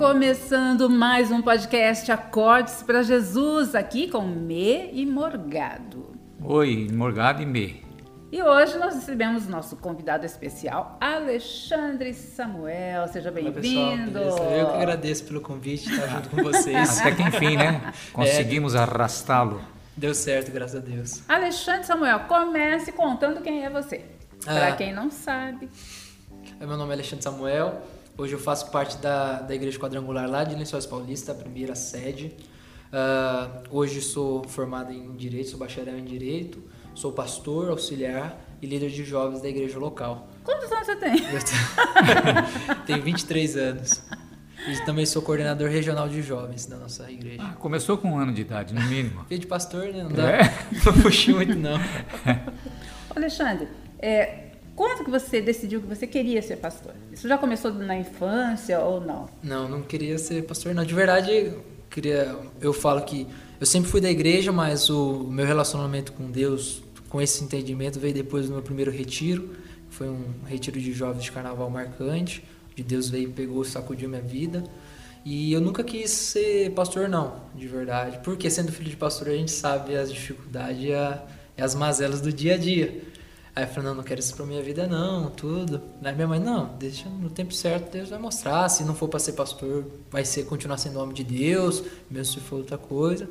Começando mais um podcast Acordes para Jesus, aqui com Me e Morgado. Oi, Morgado e Me. E hoje nós recebemos nosso convidado especial, Alexandre Samuel. Seja bem-vindo. Eu que agradeço pelo convite, estar junto com vocês. Até que enfim, né? Conseguimos é, arrastá-lo. Deu certo, graças a Deus. Alexandre Samuel, comece contando quem é você. Ah, Para quem não sabe. Meu nome é Alexandre Samuel. Hoje eu faço parte da, da Igreja Quadrangular lá de Lençóis Paulista, a primeira sede. Uh, hoje sou formado em Direito, sou bacharel em Direito, sou pastor, auxiliar e líder de jovens da igreja local. Quantos anos você tem? Eu tenho 23 anos. E também sou coordenador regional de jovens da nossa igreja. Ah, começou com um ano de idade, no mínimo. Filho de pastor, né? Não dá. É? Não puxei muito, não. Alexandre, é, quando que você decidiu que você queria ser pastor? Isso já começou na infância ou não? Não, não queria ser pastor, não. De verdade, queria, eu falo que eu sempre fui da igreja, mas o meu relacionamento com Deus, com esse entendimento, veio depois do meu primeiro retiro. Foi um retiro de jovens de carnaval marcante, de Deus veio, pegou, sacudiu minha vida. E eu nunca quis ser pastor, não, de verdade. Porque sendo filho de pastor, a gente sabe as dificuldades e, as mazelas do dia a dia. Aí eu falei, não, não quero isso pra minha vida não, tudo. Aí minha mãe, não, deixa no tempo certo, Deus vai mostrar. Se não for para ser pastor, vai ser continuar sendo homem de Deus, mesmo se for outra coisa.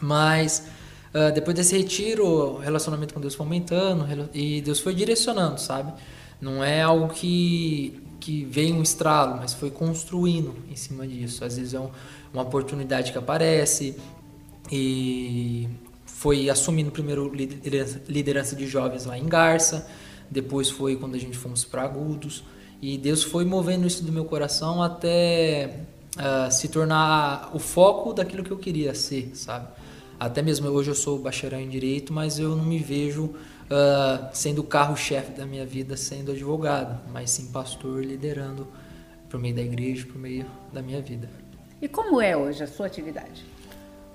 Mas uh, depois desse retiro, o relacionamento com Deus foi aumentando e Deus foi direcionando, sabe? Não é algo que, que veio um estralo, mas foi construindo em cima disso. Às vezes é um, uma oportunidade que aparece e foi assumindo primeiro liderança, de jovens lá em Garça, depois foi quando a gente fomos para Agudos, e Deus foi movendo isso do meu coração até uh, se tornar o foco daquilo que eu queria ser, sabe? Até mesmo hoje eu sou bacharel em direito, mas eu não me vejo uh, sendo o carro-chefe da minha vida, sendo advogado, mas sim pastor, liderando por meio da igreja, por meio da minha vida. E como é hoje a sua atividade?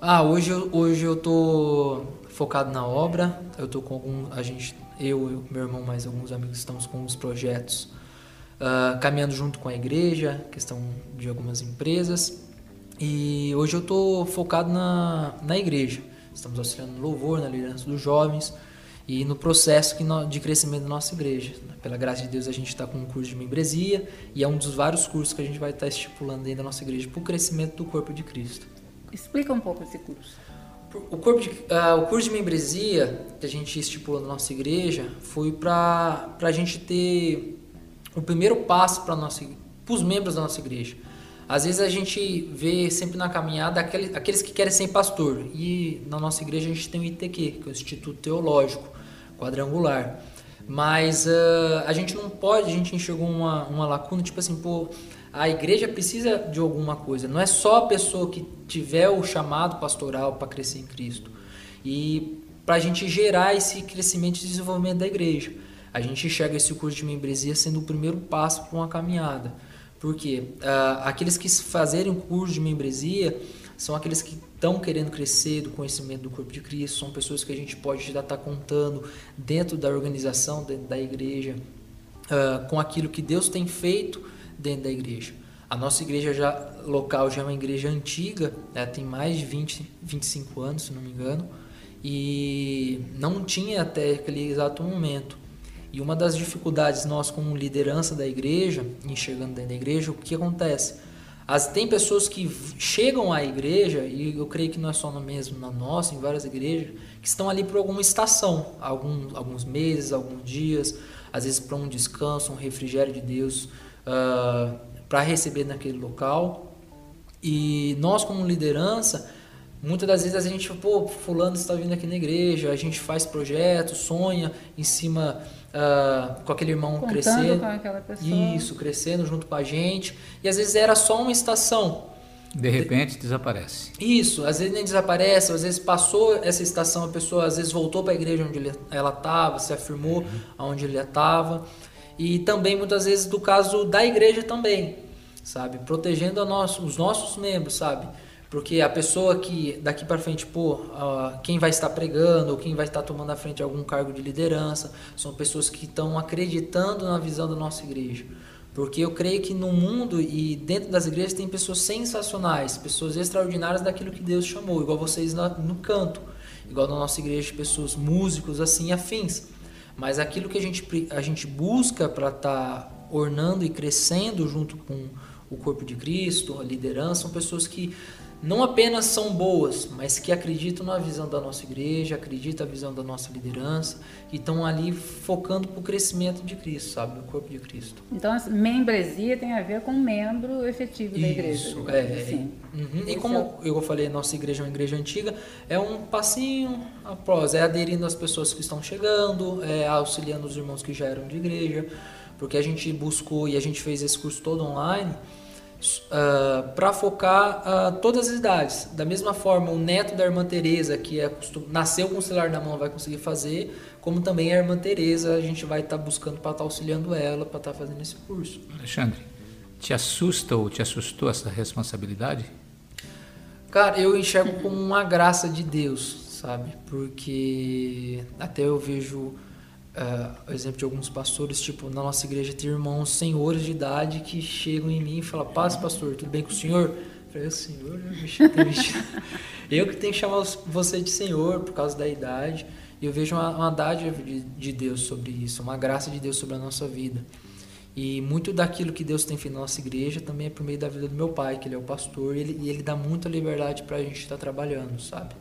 Ah, hoje, hoje eu tô focado na obra. Eu tô com algum. A gente, eu meu irmão, mais alguns amigos, estamos com uns projetos uh, caminhando junto com a igreja, questão de algumas empresas. E hoje eu tô focado na, na igreja. Estamos auxiliando no louvor, na liderança dos jovens e no processo de crescimento da nossa igreja. Pela graça de Deus, a gente está com um curso de membresia e é um dos vários cursos que a gente vai estar tá estipulando dentro da nossa igreja para o crescimento do corpo de Cristo. Explica um pouco esse curso. O, corpo de, uh, o curso de membresia que a gente estipulou na nossa igreja foi para a gente ter o primeiro passo para os membros da nossa igreja. Às vezes a gente vê sempre na caminhada aqueles, aqueles que querem ser pastor. E na nossa igreja a gente tem o ITQ, que é o Instituto Teológico Quadrangular. Mas uh, a gente não pode, a gente enxergou uma, uma lacuna, tipo assim, pô, a igreja precisa de alguma coisa. Não é só a pessoa que tiver o chamado pastoral para crescer em Cristo. E para a gente gerar esse crescimento e desenvolvimento da igreja. A gente enxerga esse curso de membresia sendo o primeiro passo para uma caminhada. Porque uh, aqueles que fazerem o curso de membresia são aqueles que estão querendo crescer do conhecimento do corpo de Cristo, são pessoas que a gente pode estar tá contando dentro da organização, dentro da igreja, uh, com aquilo que Deus tem feito dentro da igreja. A nossa igreja já local já é uma igreja antiga, ela tem mais de 20, 25 anos, se não me engano, e não tinha até aquele exato momento. E uma das dificuldades nós como liderança da igreja, enxergando dentro da igreja, o que acontece? As, tem pessoas que chegam à igreja, e eu creio que não é só no mesmo, na nossa, em várias igrejas, que estão ali por alguma estação, alguns, alguns meses, alguns dias, às vezes para um descanso, um refrigério de Deus, uh, ah, para receber naquele local. E nós, como liderança, muitas das vezes a gente, pô, fulano está vindo aqui na igreja, a gente faz projetos, sonha em cima uh, com aquele irmão Contando crescendo. Com aquela pessoa. Isso, crescendo junto com a gente. E às vezes era só uma estação. De repente de... desaparece. Isso, às vezes nem desaparece, às vezes passou essa estação, a pessoa às vezes voltou para a igreja onde ela estava, se afirmou uhum. onde ele estava e também muitas vezes do caso da igreja também, sabe? Protegendo os nossos membros, sabe? Porque a pessoa que daqui para frente, pô, uh, quem vai estar pregando ou quem vai estar tomando a frente algum cargo de liderança, são pessoas que estão acreditando na visão da nossa igreja. Porque eu creio que no mundo e dentro das igrejas tem pessoas sensacionais, pessoas extraordinárias daquilo que Deus chamou, igual vocês no canto, igual na nossa igreja, pessoas músicos assim afins. Mas aquilo que a gente, a gente busca para estar tá ornando e crescendo junto com o corpo de Cristo, a liderança, são pessoas que não apenas são boas, mas que acreditam na visão da nossa igreja, acreditam na visão da nossa liderança e estão ali focando para o crescimento de Cristo, sabe, do corpo de Cristo. Então, a membresia tem a ver com membro efetivo da igreja. Isso, é. Sim. Uhum. E como é eu falei, nossa igreja é uma igreja antiga, é um passinho após, é aderindo às pessoas que estão chegando, é auxiliando os irmãos que já eram de igreja, porque a gente buscou e a gente fez esse curso todo online uh, ah, para focar uh, todas as idades. Da mesma forma, o neto da irmã Teresa, que é nasceu com o celular na mão, vai conseguir fazer, como também a irmã Teresa, a gente vai estar tá buscando para estar tá auxiliando ela, para estar tá fazendo esse curso. Alexandre, te assusta ou te assustou essa responsabilidade? Cara, eu enxergo como uma graça de Deus, sabe? Porque até eu vejo uh, exemplo de alguns pastores, tipo, na nossa igreja tem irmãos senhores de idade que chegam em mim e falam, paz pastor, tudo bem com o senhor? Eu falei, o senhor, eu que tenho que chamar você de senhor por causa da idade. E eu vejo uma, uma dádiva de, de Deus sobre isso, uma graça de Deus sobre a nossa vida. E muito daquilo que Deus tem feito na nossa igreja também é por meio da vida do meu pai, que ele é o pastor, e ele, e ele dá muita liberdade para a gente estar tá trabalhando, sabe?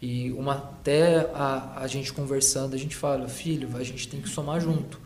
E uma, até a, a gente conversando, a gente fala, filho, a gente tem que somar junto.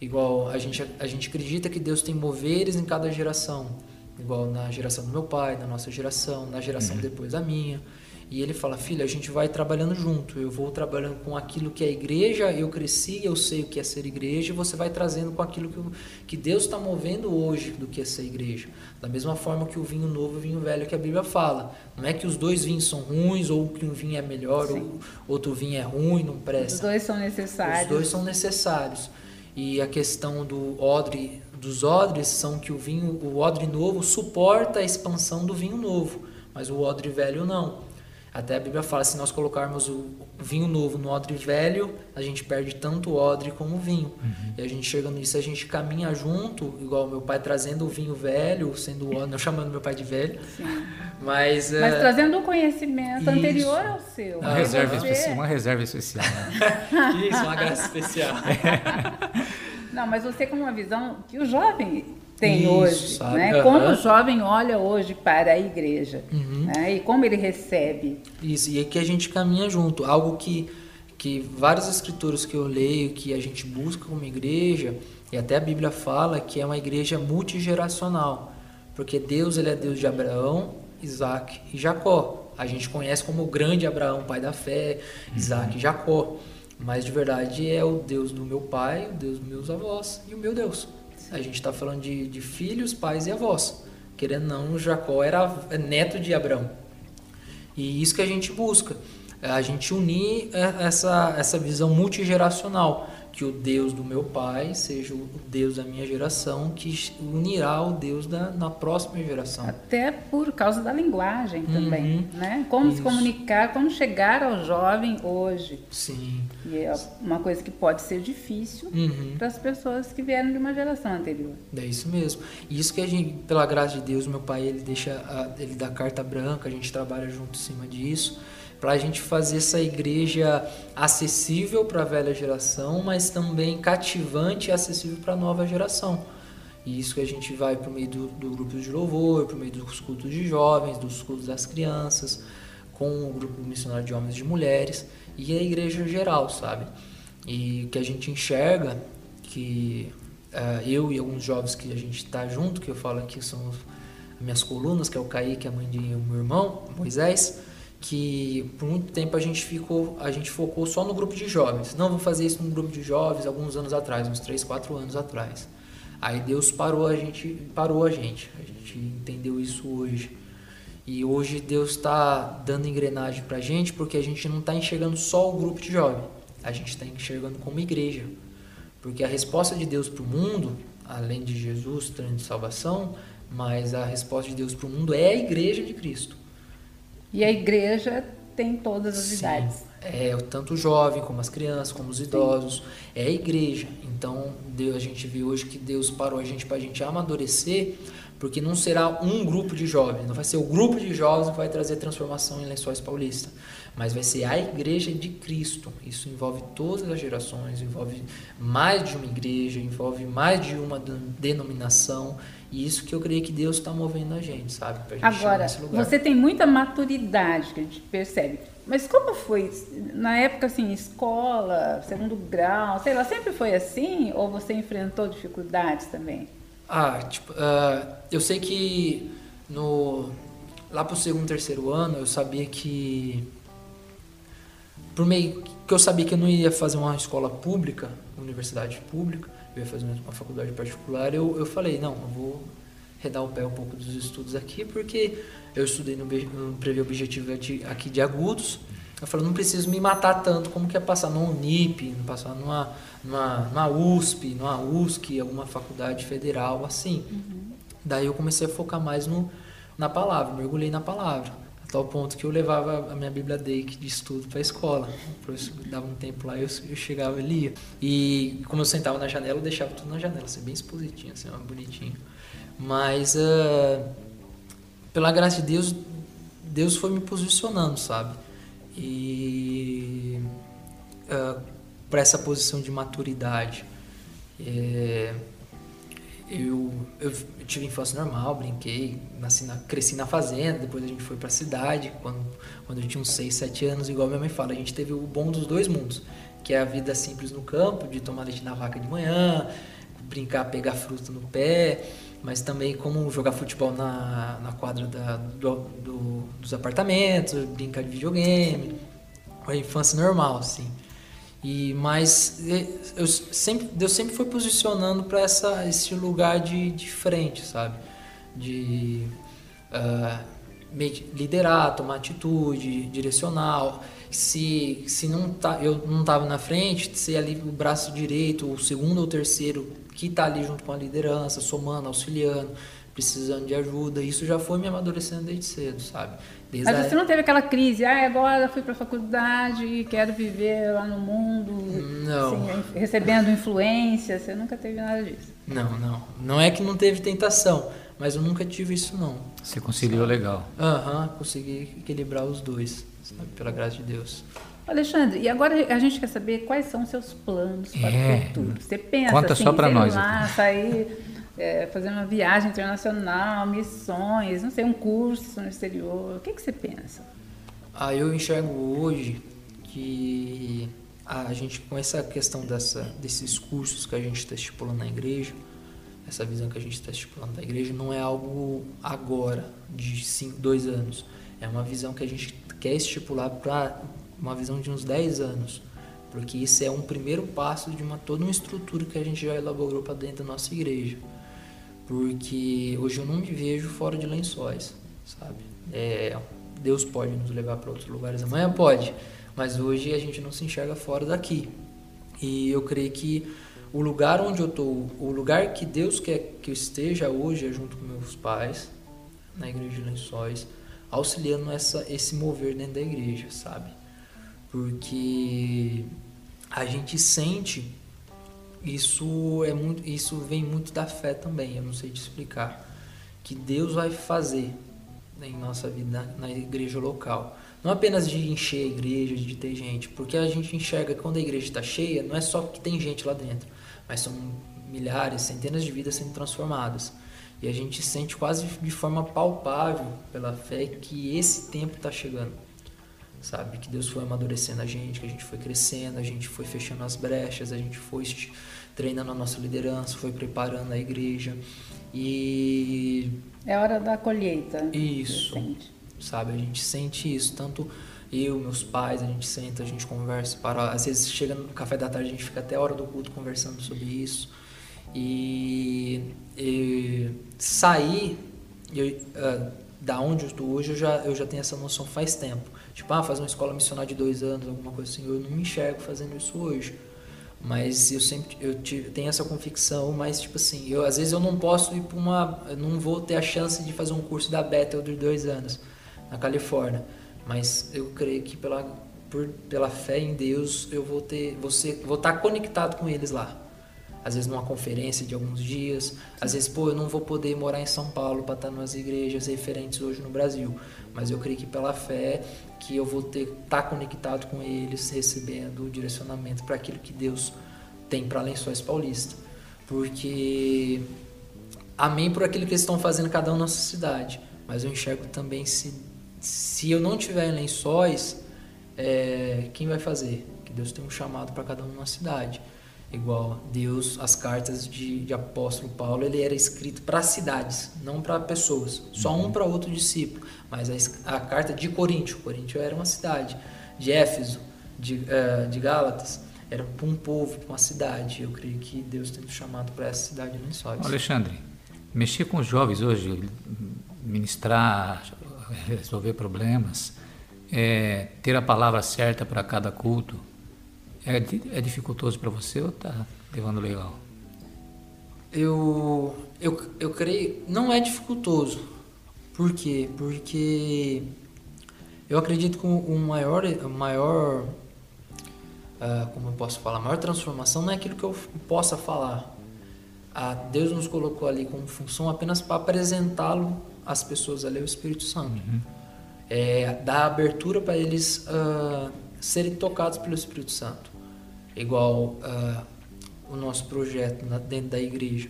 Igual a gente, a gente acredita que Deus tem moveres em cada geração. Igual na geração do meu pai, na nossa geração, na geração uhum. depois da minha. E ele fala, filho, a gente vai trabalhando junto. Eu vou trabalhando com aquilo que é igreja, eu cresci, eu sei o que é ser igreja, e você vai trazendo com aquilo que, que Deus está movendo hoje do que é ser igreja. Da mesma forma que o vinho novo e o vinho velho que a Bíblia fala. Não é que os dois vinhos são ruins, ou que um vinho é melhor, Sim. ou outro vinho é ruim, não presta. Os dois são necessários. Os dois são necessários. E a questão do odre, dos odres são que o vinho, o odre novo suporta a expansão do vinho novo, mas o odre velho não. Até a Bíblia fala, se nós colocarmos o vinho novo no odre velho, a gente perde tanto o odre como o vinho. Uhum. E a gente chega nisso, a gente caminha junto, igual meu pai trazendo o vinho velho, sendo o odre, não chamando meu pai de velho. Sim. Mas, mas é... trazendo um conhecimento isso. anterior ao seu. Uma, reserva, especial, uma reserva especial. Né? isso, uma graça especial. não, mas você com uma visão que o jovem tem Isso, hoje, sabe? né? Uhum. Como o jovem olha hoje para a igreja, uhum. né? E como ele recebe. Isso, e aqui a gente caminha junto, algo que que vários escritores que eu leio, que a gente busca como igreja, e até a Bíblia fala que é uma igreja multigeracional, porque Deus ele é Deus de Abraão, Isaac e Jacó. A gente conhece como o grande Abraão, pai da fé, Isaac uhum. e Jacó. Mas de verdade é o Deus do meu pai, o Deus dos meus avós e o meu Deus. A gente está falando de, de filhos, pais e avós. Querendo ou não, Jacó era neto de Abraão. E isso que a gente busca. A gente unir essa, essa visão multigeracional que o Deus do meu pai seja o Deus da minha geração, que unirá o Deus da na próxima geração. Até por causa da linguagem também, uhum. né? Como Isso. se comunicar, como chegar ao jovem hoje. Sim. E é uma coisa que pode ser difícil uhum. para as pessoas que vieram de uma geração anterior. É isso mesmo. Isso que a gente, pela graça de Deus, meu pai, ele deixa, a, ele dá carta branca, a gente trabalha junto em cima disso para a gente fazer essa igreja acessível para a velha geração, mas também cativante e acessível para a nova geração. E isso que a gente vai para meio do, do grupo de louvor, para meio dos cultos de jovens, dos cultos das crianças, com o grupo missionário de homens e de mulheres e a igreja geral, sabe? E que a gente enxerga que uh, eu e alguns jovens que a gente está junto, que eu falo aqui são minhas colunas, que é o Kaique, a mãe de meu irmão, Moisés, que por muito tempo a gente ficou, a gente focou só no grupo de jovens. Não, vou fazer isso no grupo de jovens alguns anos atrás, uns 3, 4 anos atrás. Aí Deus parou a gente, parou a gente. A gente entendeu isso hoje. E hoje Deus está dando engrenagem para a gente porque a gente não está enxergando só o grupo de jovens. A gente está enxergando como igreja. Porque a resposta de Deus para o mundo, além de Jesus, trazendo salvação, mas a resposta de Deus para o mundo é a igreja de Cristo. E a igreja tem todas as Sim. idades. é tanto o jovem como as crianças, como os idosos, é a igreja. Então, Deus, a gente vê hoje que Deus parou a gente para a gente amadurecer, porque não será um grupo de jovens, não vai ser o grupo de jovens que vai trazer transformação em Lençóis Paulista, mas vai ser a igreja de Cristo. Isso envolve todas as gerações, envolve mais de uma igreja, envolve mais de uma denominação. E isso que eu creio que Deus está movendo a gente, sabe? Pra gente Agora, você tem muita maturidade que a gente percebe. Mas como foi? Na época, assim, escola, segundo grau, sei lá, sempre foi assim? Ou você enfrentou dificuldades também? Ah, tipo, uh, eu sei que no, lá pro segundo, terceiro ano, eu sabia que por meio que eu sabia que eu não ia fazer uma escola pública, universidade pública, eu ia fazer uma faculdade particular, eu, eu falei, não, eu vou redar o pé um pouco dos estudos aqui, porque eu estudei no, no Prever Objetivo aqui de Agudos, eu falei, não preciso me matar tanto como que é passar no Unip, passar numa, numa, numa USP, numa USC, alguma faculdade federal, assim. Uhum. Daí eu comecei a focar mais no, na palavra, mergulhei na palavra. A tal ponto que eu levava a minha Bíblia de estudo para a escola. Dava um tempo lá, eu, eu chegava e lia. E como eu sentava na janela, eu deixava tudo na janela, assim, bem expositinho, assim, bonitinho. Mas, uh, pela graça de Deus, Deus foi me posicionando, sabe? E uh, para essa posição de maturidade. É, eu, eu, tive infância normal, brinquei, nasci na, cresci na fazenda, depois a gente foi para a cidade, quando, quando eu tinha uns 6, 7 anos, igual minha mãe fala, a gente teve o bom dos dois mundos, que é a vida simples no campo, de tomar leite na vaca de manhã, brincar, pegar fruta no pé, mas também como jogar futebol na, na quadra da, do, do, dos apartamentos, brincar de videogame, a infância normal, assim. E mas eu sempre, Deus sempre foi posicionando para essa esse lugar de, de frente, sabe? De uh, liderar, tomar atitude, direcional. Se, se não tá, eu não estava na frente, ser ali o braço direito, o segundo ou terceiro que está ali junto com a liderança, somando, auxiliando, precisando de ajuda. Isso já foi me amadurecendo desde cedo, sabe? Desde Mas você a... não teve aquela crise, ah, agora fui para a faculdade, quero viver lá no mundo, não. Assim, recebendo influência, você nunca teve nada disso? Não, não. Não é que não teve tentação, mas eu nunca tive isso não. Você conciliou sabe? legal. Aham, uhum, consegui equilibrar os dois, sabe? pela graça de Deus. Alexandre, e agora a gente quer saber quais são os seus planos para é. o futuro. Você pensa Conta assim, só para nós. Lá, sair, é, fazer uma viagem internacional, missões, não sei, um curso no exterior. O que, que você pensa? Ah, eu enxergo hoje que a gente, com essa questão dessa, desses cursos que a gente está estipulando na igreja, essa visão que a gente está estipulando da igreja, não é algo agora, de cinco, dois anos. É uma visão que a gente quer estipular para uma visão de uns 10 anos, porque isso é um primeiro passo de uma toda uma estrutura que a gente já elaborou para dentro da nossa igreja. Porque hoje eu não me vejo fora de lençóis, sabe? É, Deus pode nos levar para outros lugares, amanhã pode, mas hoje a gente não se enxerga fora daqui. E eu creio que o lugar onde eu estou, o lugar que Deus quer que eu esteja hoje é junto com meus pais, na igreja de lençóis, auxiliando essa, esse mover dentro da igreja, sabe? porque a gente sente isso é muito isso vem muito da fé também eu não sei te explicar. Que Deus vai fazer em nossa vida na igreja local. Não apenas de encher a igreja de ter gente porque a gente enxerga que quando a igreja está cheia não é só que tem gente lá dentro mas são milhares centenas de vidas sendo transformadas. E a gente sente quase de forma palpável pela fé que esse tempo está chegando sabe? Que Deus foi amadurecendo a gente, que a gente foi crescendo, a gente foi fechando as brechas, a gente foi treinando a nossa liderança, foi preparando a igreja e é hora da colheita. Isso, sabe? A gente sente isso, tanto eu, meus pais, a gente senta, a gente conversa, para às vezes chega no café da tarde a gente fica até a hora do culto conversando sobre isso e, e sair eu, uh, da onde eu estou hoje eu já eu já tenho essa noção faz tempo Tipo, ah, fazer uma escola missionária de dois anos, alguma coisa assim. Eu não me enxergo fazendo isso hoje. Mas eu sempre eu tenho essa convicção, mas tipo assim, eu às vezes eu não posso ir para uma, não vou ter a chance de fazer um curso da Bethel de dois anos na Califórnia, mas eu creio que pela por, pela fé em Deus, eu vou ter, ser, vou estar conectado com eles lá. Às vezes numa conferência de alguns dias, às vezes, pô, eu não vou poder morar em São Paulo para estar nas igrejas referentes hoje no Brasil, mas eu creio que pela fé que eu vou ter estar conectado com eles, recebendo o direcionamento para aquilo que Deus tem para Lençóis Paulista. Porque amém por aquilo que eles estão fazendo cada um na nossa cidade, mas eu enxergo também se se eu não tiver em Lençóis, é, quem vai fazer? Que Deus tem um chamado para cada um na cidade. Igual Deus, as cartas de, de apóstolo Paulo, ele era escrito para cidades, não para pessoas. Só um para outro discípulo. Mas a, a, carta de Coríntio, Coríntio era uma cidade. De Éfeso, de, uh, de Gálatas, era para um povo, para uma cidade. Eu creio que Deus tem chamado para essa cidade de Lençóis. Alexandre, mexer com os jovens hoje, ministrar, resolver problemas, é, ter a palavra certa para cada culto, é, é dificultoso para você ou está levando legal? Eu, eu, eu creio, não é dificultoso. Por quê? Porque eu acredito que o maior, o maior uh, como eu posso falar, a maior transformação não é aquilo que eu possa falar. Ah, Deus nos colocou ali como função apenas para apresentá-lo às pessoas ali, o Espírito Santo. Uhum é, dar abertura para eles uh, serem tocados pelo Espírito Santo. Igual uh, o nosso projeto na, dentro da igreja.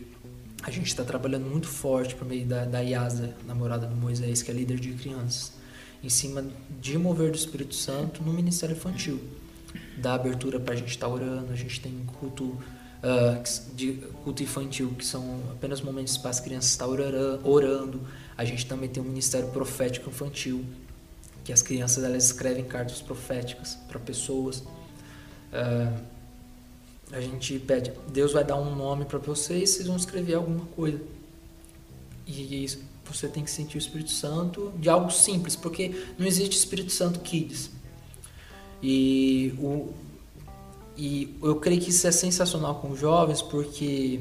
A gente está trabalhando muito forte por meio da, da Yasa, namorada do Moisés, que é líder de crianças, em cima de mover do Espírito Santo no ministério infantil. Dá abertura para a gente estar tá orando, a gente tem culto, uh, de, culto infantil, que são apenas momentos para as crianças estar orando, orando. A gente também tem um ministério profético infantil, que as crianças elas escrevem cartas proféticas para pessoas. Uh, a gente pede, Deus vai dar um nome para vocês, vocês vão escrever alguma coisa. E você tem que sentir o Espírito Santo de algo simples, porque não existe Espírito Santo Kids. E, o, e eu creio que isso é sensacional com os jovens, porque,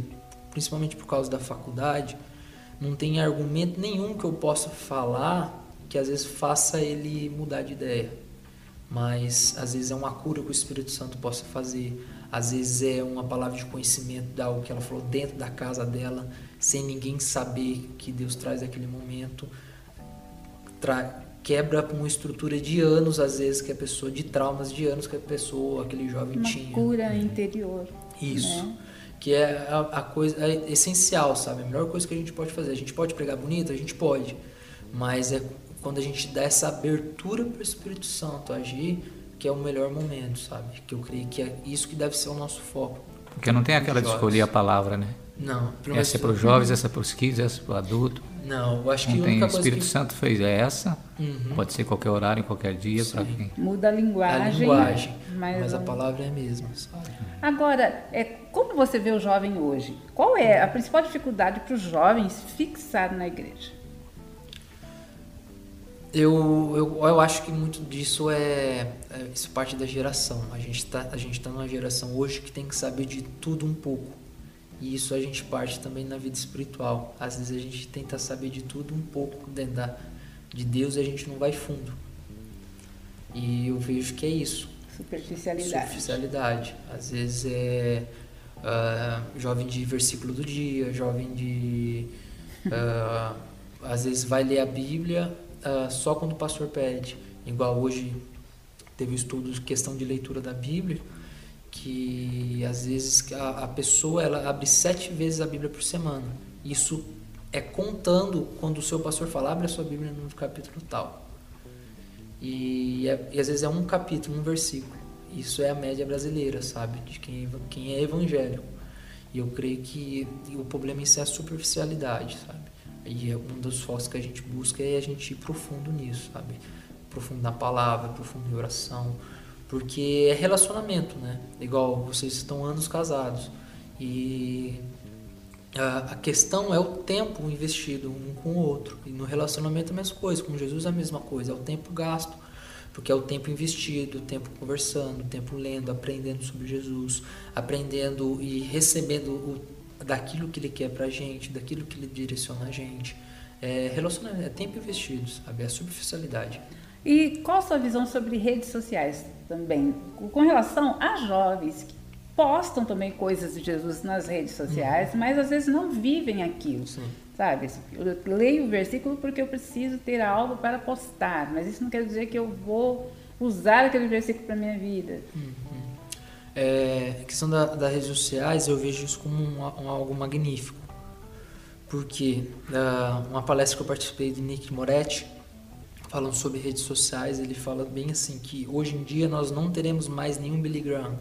principalmente por causa da faculdade, não tem argumento nenhum que eu possa falar que às vezes faça ele mudar de ideia. Mas às vezes é uma cura que o Espírito Santo possa fazer. Às vezes é uma palavra de conhecimento de algo que ela falou dentro da casa dela, sem ninguém saber que Deus traz aquele momento. Tra quebra uma estrutura de anos, às vezes, que a pessoa, de traumas de anos que a pessoa, aquele jovem uma tinha. cura uhum. interior. Isso. Né? Que é a, a coisa é essencial, sabe? A melhor coisa que a gente pode fazer. A gente pode pregar bonito? A gente pode. Mas é quando a gente dá essa abertura para o Espírito Santo agir, que é o melhor momento, sabe? Que eu creio que é isso que deve ser o nosso foco. Porque não tem aquela de escolher a palavra, né? Não. Essa é para os jovens, essa é para os kids, essa é para o adulto. Não, eu acho que não a única tem, O Espírito que... Santo fez é essa. Uhum. Pode ser qualquer horário, qualquer dia, para quem. Muda a linguagem. A linguagem, mas, mas a palavra é a mesma, sabe? Agora, é, como você vê o jovem hoje? Qual é a principal dificuldade para os jovens fixar na igreja? Eu, eu, eu acho que muito disso é, é isso parte da geração. A gente está a gente tá numa geração hoje que tem que saber de tudo um pouco. E isso a gente parte também na vida espiritual. Às vezes a gente tenta saber de tudo um pouco dentro da, de Deus e a gente não vai fundo. E eu vejo que é isso. Superficialidade. Superficialidade. Às vezes é uh, jovem de versículo do dia, jovem de. Uh, às vezes vai ler a Bíblia uh, só quando o pastor pede. Igual hoje teve um estudo questão de leitura da Bíblia, que às vezes a, a pessoa ela abre sete vezes a Bíblia por semana. Isso é contando quando o seu pastor fala, abre a sua Bíblia no capítulo tal. E, é, e, às vezes é um capítulo, um versículo. Isso é a média brasileira, sabe? De quem, quem é evangélico. E eu creio que o problema em si é a superficialidade, sabe? E é um dos focos que a gente busca é a gente ir profundo nisso, sabe? Profundo na palavra, profundo em oração, porque é relacionamento, né? Igual vocês estão anos casados e a, a questão é o tempo investido um com o outro. E no relacionamento é a mesma coisa, com Jesus é a mesma coisa, é o tempo gasto, porque é o tempo investido, o tempo conversando, o tempo lendo, aprendendo sobre Jesus, aprendendo e recebendo o daquilo que ele quer pra gente, daquilo que ele direciona a gente. É relacionamento, é tempo investido, sabe? É superficialidade. E qual a sua visão sobre redes sociais? também com relação a jovens que postam também coisas de Jesus nas redes sociais, uhum. mas às vezes não vivem aquilo. Sim. Sabe? Eu leio o versículo porque eu preciso ter algo para postar, mas isso não quer dizer que eu vou usar aquele versículo para minha vida. Uhum. É, a questão da, das redes sociais, eu vejo isso como um, um, algo magnífico. Porque uh, uma palestra que eu participei de Nick Moretti, falando sobre redes sociais, ele fala bem assim que hoje em dia nós não teremos mais nenhum Billy Graham,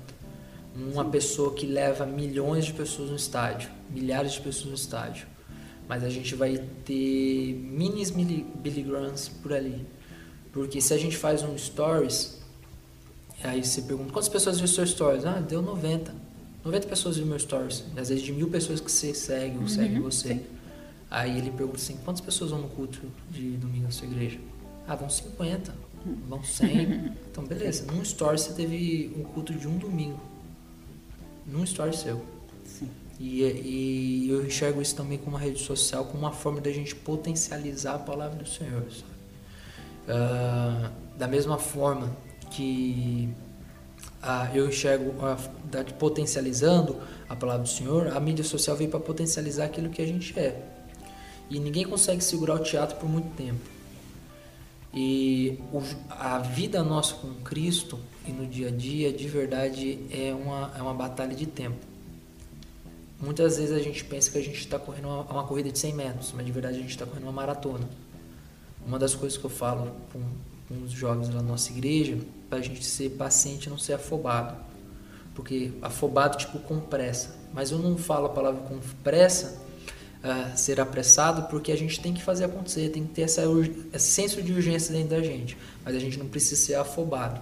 uma pessoa que leva milhões de pessoas no estádio, milhares de pessoas no estádio, mas a gente vai ter minis Billy Grahams por ali, porque se a gente faz um stories, aí você pergunta quantas pessoas viram seu stories, ah, deu 90, 90 pessoas viram meu stories, às vezes de mil pessoas que você segue ou uhum, segue você. Sim. Aí ele pergunta assim, quantas pessoas vão no culto de domingo na sua igreja? Ah, vão 50, vão 100. Então, beleza. Num story você teve um culto de um domingo. Num story seu. Sim. E, e eu enxergo isso também como uma rede social, como uma forma da gente potencializar a palavra do Senhor. Uh, da mesma forma que uh, eu enxergo uh, potencializando a palavra do Senhor, a mídia social veio para potencializar aquilo que a gente é. E ninguém consegue segurar o teatro por muito tempo. E o, a vida nossa com Cristo e no dia a dia, de verdade, é uma, é uma batalha de tempo. Muitas vezes a gente pensa que a gente está correndo uma, uma, corrida de 100 metros, mas de verdade a gente está correndo uma maratona. Uma das coisas que eu falo com, com os jovens da nossa igreja, para a gente ser paciente e não ser afobado. Porque afobado, tipo, com pressa. Mas eu não falo a palavra com pressa uh, ser apressado, porque a gente tem que fazer acontecer, tem que ter essa, esse senso de urgência dentro da gente, mas a gente não precisa ser afobado.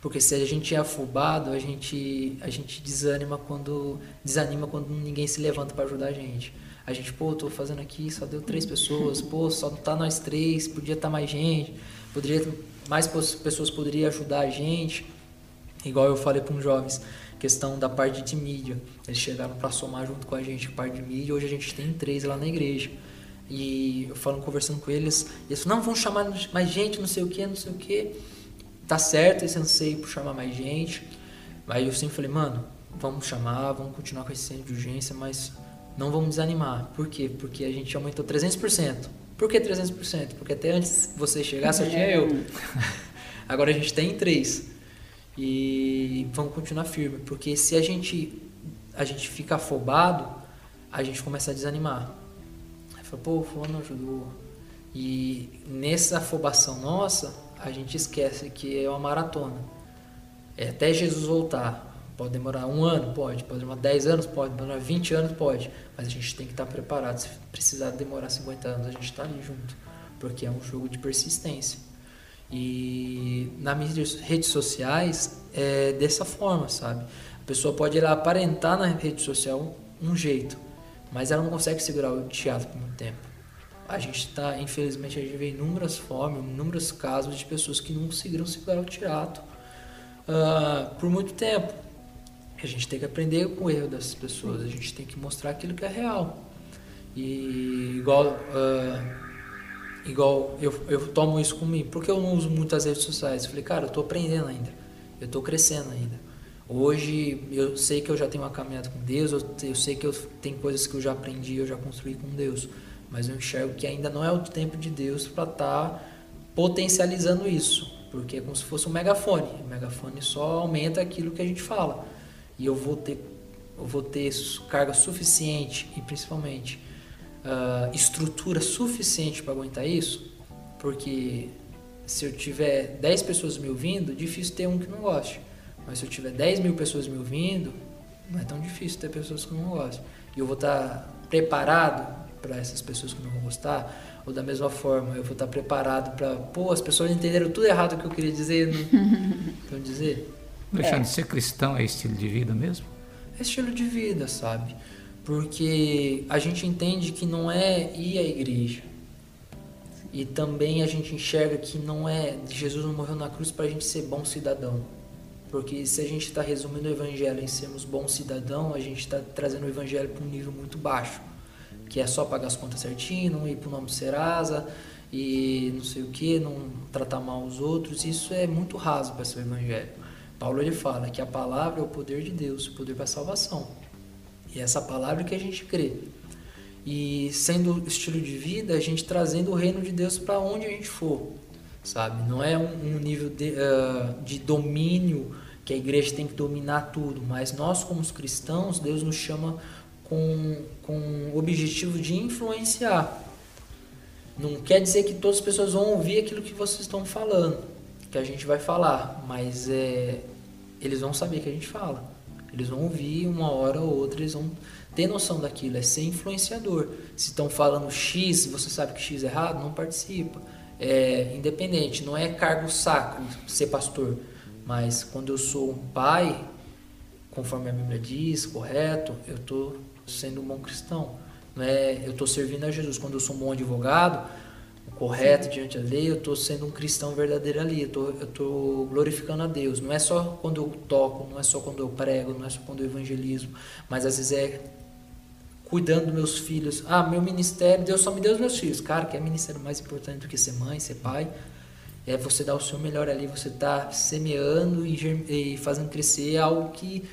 Porque se a gente é afobado, a gente, a gente desanima quando, desanima quando ninguém se levanta para ajudar a gente. A gente, pô, tô fazendo aqui, só deu três pessoas, pô, só tá nós três, podia estar tá mais gente, poderia mais pessoas poderiam ajudar a gente. Igual eu falei para uns jovens, questão da parte de mídia. Eles chegaram para somar junto com a gente a parte de mídia. Hoje a gente tem três lá na igreja. E eu falo conversando com eles, eles não, vão chamar mais gente, não sei o que, não sei o que. Tá certo esse anseio por chamar mais gente. Aí eu sempre falei, mano, vamos chamar, vamos continuar com esse centro de urgência, mas não vamos desanimar. Por quê? Porque a gente aumentou 300%. Por que 300%? Porque até antes você chegar só tinha eu. Agora a gente tem três e vamos continuar firme, porque se a gente a gente fica afobado, a gente começa a desanimar. Aí fala, pô, o fulano ajudou. E nessa afobação nossa, a gente esquece que é uma maratona. É até Jesus voltar. Pode demorar um ano? Pode. Pode demorar 10 anos? Pode. Demorar 20 anos? Pode. Mas a gente tem que estar preparado. Se precisar demorar 50 anos, a gente está ali junto. Porque é um jogo de persistência. E nas minhas redes sociais é dessa forma, sabe? A pessoa pode ir lá aparentar na rede social um jeito, mas ela não consegue segurar o teatro por muito tempo. A gente está, infelizmente, a gente vê inúmeras formas, inúmeros casos de pessoas que não conseguiram segurar o teatro uh, por muito tempo. A gente tem que aprender com o erro dessas pessoas, a gente tem que mostrar aquilo que é real. E igual. Uh, igual eu, eu tomo isso comigo. Porque eu não uso muitas redes sociais? Eu falei, cara, eu estou aprendendo ainda. Eu estou crescendo ainda. Hoje eu sei que eu já tenho uma caminhada com Deus, eu, eu sei que eu tem coisas que eu já aprendi, eu já construí com Deus. Mas eu enxergo que ainda não é o tempo de Deus para estar tá potencializando isso. Porque é como se fosse um megafone. O megafone só aumenta aquilo que a gente fala. E eu vou ter, eu vou ter carga suficiente e principalmente uh, estrutura suficiente para aguentar isso, porque se eu tiver 10 pessoas me ouvindo, difícil ter um que não goste. Mas se eu tiver 10 mil pessoas me ouvindo, não é tão difícil ter pessoas que não gostam. E eu vou estar tá preparado para essas pessoas que não vão gostar, ou da mesma forma, eu vou estar tá preparado para, pô, as pessoas entenderam tudo errado que eu queria dizer, não dizer. Alexandre, é. ser cristão é estilo de vida mesmo? É estilo de vida, sabe? porque a gente entende que não é ir à igreja. E também a gente enxerga que não é Jesus não morreu na cruz para a gente ser bom cidadão. Porque se a gente está resumindo o evangelho em sermos bom cidadão, a gente está trazendo o evangelho para um nível muito baixo, que é só pagar as contas certinho, não ir para o nome do Serasa e não sei o que, não tratar mal os outros. Isso é muito raso para ser o evangelho. Paulo ele fala que a palavra é o poder de Deus, o poder para a salvação. E é essa palavra que a gente crê. E sendo estilo de vida, a gente trazendo o reino de Deus para onde a gente for, sabe? Não é um, um nível de, uh, de domínio que a igreja tem que dominar tudo, mas nós como cristãos, Deus nos chama com, com o objetivo de influenciar. Não quer dizer que todas as pessoas vão ouvir aquilo que vocês estão falando, que a gente vai falar, mas é, eles vão saber que a gente fala. Eles vão ouvir uma hora ou outra, eles vão ter noção daquilo, é ser influenciador. Se estão falando X, você sabe que X é errado, não participa. É independente, não é cargo sacro ser pastor, mas quando eu sou um pai, conforme a Bíblia diz, correto, eu estou sendo um bom cristão. Não é, eu estou servindo a Jesus. Quando eu sou um bom advogado, correto Sim. diante da lei, eu estou sendo um cristão verdadeiro ali. Eu estou glorificando a Deus. Não é só quando eu toco, não é só quando eu prego, não é só quando eu evangelizo, mas às vezes é cuidando dos meus filhos. Ah, meu ministério, Deus só me deu os meus filhos. Cara, que é ministério mais importante do que ser mãe, ser pai? É você dar o seu melhor ali, você está semeando e, e fazendo crescer algo que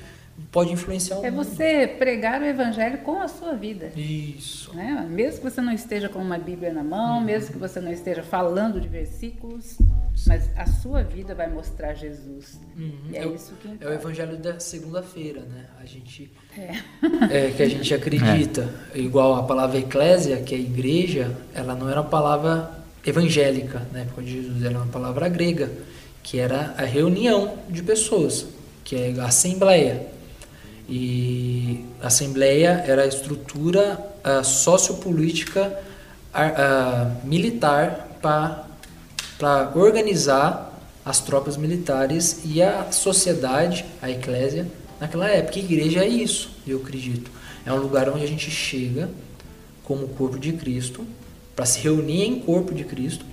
pode influenciar o É mundo. você pregar o evangelho com a sua vida. Isso. Né? Mesmo que você não esteja com uma Bíblia na mão, uhum. mesmo que você não esteja falando de versículos, mas a sua vida vai mostrar Jesus. Uhum. É, é, isso que importa. É o evangelho da segunda-feira, né? A gente é. é. que a gente acredita, é. igual a palavra eclésia, que é igreja, ela não era uma palavra evangélica na época de Jesus, era uma palavra grega, que era a reunião de pessoas, que é a assembleia. E a Assembleia era a estrutura uh, sociopolítica uh, militar para organizar as tropas militares e a sociedade, a eclésia, naquela época. A igreja é isso, eu acredito. É um lugar onde a gente chega como corpo de Cristo, para se reunir em corpo de Cristo,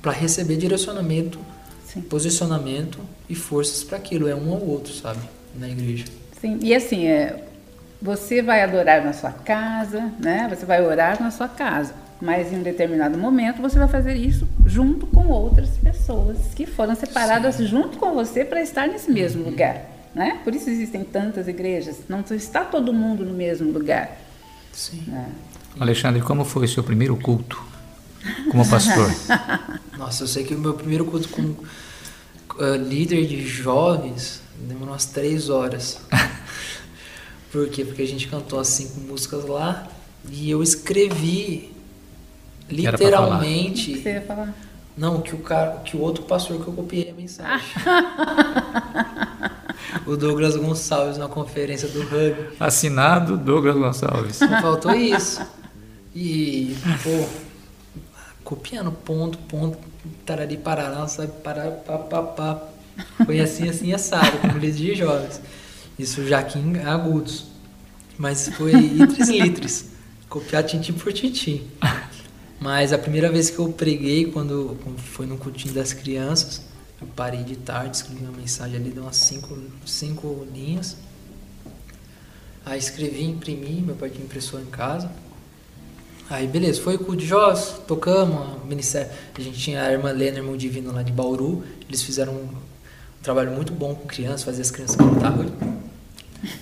para receber direcionamento, Sim. posicionamento e forças para aquilo. É um ao outro, sabe? Na igreja. Sim, e assim, é, você vai adorar na sua casa, né? Você vai orar na sua casa, mas em um determinado momento você vai fazer isso junto com outras pessoas que foram separadas Sim. junto com você para estar nesse mesmo uhum. lugar, né? Por isso existem tantas igrejas, não está todo mundo no mesmo lugar. Sim. Né? Alexandre, como foi o seu primeiro culto como pastor? Nossa, eu sei que o meu primeiro culto como uh, líder de jovens Demorou umas três horas. Por quê? Porque a gente cantou as cinco músicas lá e eu escrevi literalmente. O que você ia falar? Não, que o cara, que o outro pastor que eu copiei a mensagem. o Douglas Gonçalves na conferência do Hub. Assinado Douglas Gonçalves. Faltou isso. E, pô, copiando ponto, ponto, tarari parará, sabe, parar, pá, pá, pá. Foi assim, assim, assado, como líder de jovens. Isso já aqui em agudos. Mas foi itris litris. Copiar tintim por tintim. Mas a primeira vez que eu preguei, quando, foi no cultinho das crianças, eu parei de tarde, escrevi uma mensagem ali de umas cinco, cinco linhas. Aí escrevi, imprimi, meu pai tinha impressora em casa. Aí beleza, foi o culto de jovens, tocamos, ministério. A gente tinha a irmã Lena, irmão divino lá de Bauru, eles fizeram um trabalho muito bom com crianças, fazer as crianças cantar.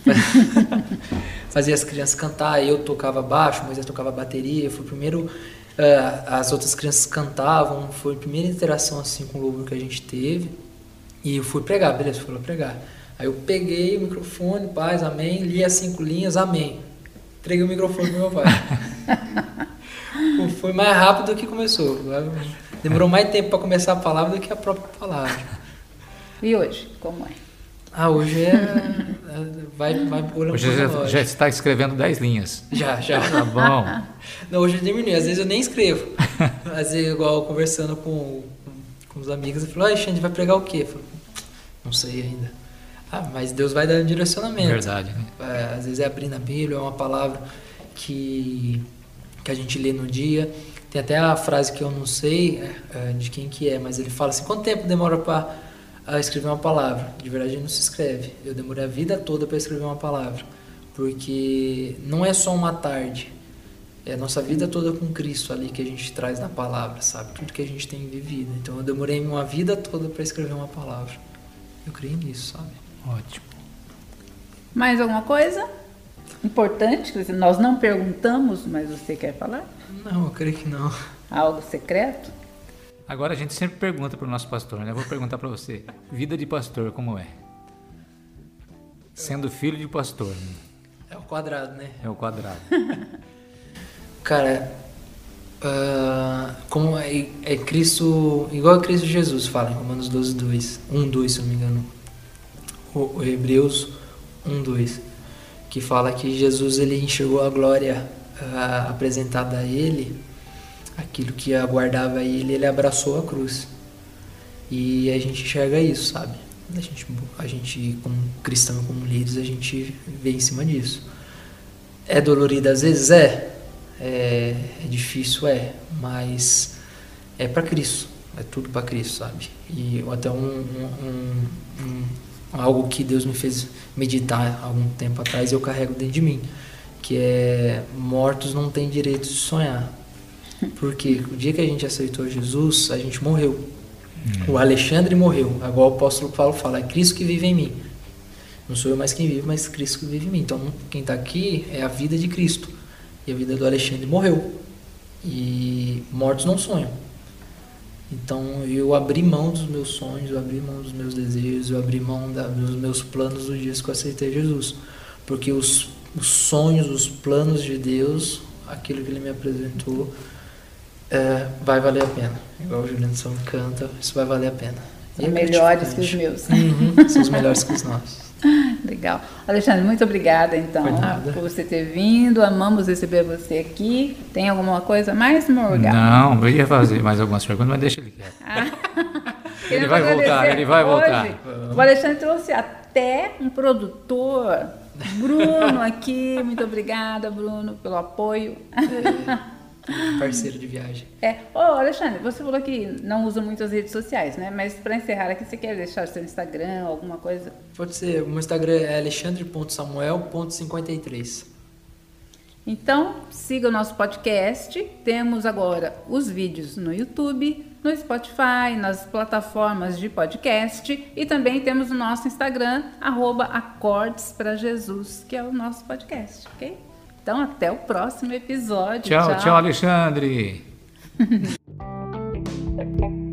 fazia as crianças cantar, eu tocava baixo, Moisés tocava bateria, foi o primeiro, uh, as outras crianças cantavam, foi a primeira interação assim com o louvor que a gente teve, e eu fui pregar, beleza, fui lá pregar. Aí eu peguei o microfone, paz, amém, li as cinco linhas, amém. Entreguei o microfone pro meu pai. foi mais rápido do que começou. Demorou mais tempo para começar a palavra do que a própria palavra. E hoje, como é? Ah, hoje é. é vai, vai por Hoje já, já, está escrevendo 10 linhas. Já, já. Tá bom. Não, hoje eu diminui. Às vezes eu nem escrevo. Às vezes, igual conversando com, com os amigos, eu falo, ah, Xande, vai pregar o quê? Eu falo, não sei ainda. Ah, mas Deus vai dar um direcionamento. Verdade, né? É, às vezes é abrir na Bíblia, é uma palavra que, que a gente lê no dia. Tem até a frase que eu não sei é, de quem que é, mas ele fala assim, quanto tempo demora para a escrever uma palavra. De verdade, não se escreve. Eu demorei a vida toda para escrever uma palavra, porque não é só uma tarde. É a nossa vida toda com Cristo ali que a gente traz na palavra, sabe? Tudo que a gente tem vivido. Então eu demorei uma vida toda para escrever uma palavra. Eu creio nisso, sabe? Ótimo. Mais alguma coisa importante que nós não perguntamos, mas você quer falar? Não, eu creio que não. Algo secreto? Agora a gente sempre pergunta para o nosso pastor, né? Eu vou perguntar para você. Vida de pastor, como é? Sendo filho de pastor. Né? É o quadrado, né? É o quadrado. Cara, uh, como é, é, Cristo, igual a Cristo Jesus fala em Romanos 12, 2, 1, 2, se não me engano, o, o Hebreus 1, 2, que fala que Jesus ele enxergou a glória uh, apresentada a ele, aquilo que aguardava ele, ele abraçou a cruz. E a gente enxerga isso, sabe? A gente, a gente como cristão, como líderes, a gente vê em cima disso. É dolorido às vezes? É é, é difícil, é, mas é para Cristo, é tudo para Cristo, sabe? E até um, um, um, algo que Deus me fez meditar algum tempo atrás eu carrego dentro de mim, que é mortos não têm direito de sonhar. Porque o dia que a gente aceitou Jesus, a gente morreu. O Alexandre morreu. Agora o apóstolo Paulo fala: é Cristo que vive em mim. Não sou eu mais quem vive, mas Cristo que vive em mim. Então, quem está aqui é a vida de Cristo. E a vida do Alexandre morreu. E mortos não sonham. Então eu abri mão dos meus sonhos, eu abri mão dos meus desejos, eu abri mão da, dos meus planos dos dias que eu aceitei Jesus. Porque os, os sonhos, os planos de Deus, aquilo que Ele me apresentou, é, vai valer a pena. Igual o Juliano São canta, isso vai valer a pena. São melhores que os meus. Uhum, são os melhores que os nossos. Legal. Alexandre, muito obrigada então por você ter vindo. Amamos receber você aqui. Tem alguma coisa mais, Morgan? Não, eu ia fazer mais algumas perguntas, mas deixa ele quieto. Ah. ele vai voltar, ele vai voltar. O Alexandre trouxe até um produtor, Bruno, aqui. Muito obrigada, Bruno, pelo apoio. É. Parceiro de viagem. É. Ô, Alexandre, você falou que não usa muito as redes sociais, né? Mas para encerrar aqui, você quer deixar seu Instagram, alguma coisa? Pode ser. O meu Instagram é alexandre.samuel.53. Então, siga o nosso podcast. Temos agora os vídeos no YouTube, no Spotify, nas plataformas de podcast e também temos o nosso Instagram, arroba Acordes para Jesus, que é o nosso podcast, ok? Então, até o próximo episódio. Tchau, tchau, tchau Alexandre.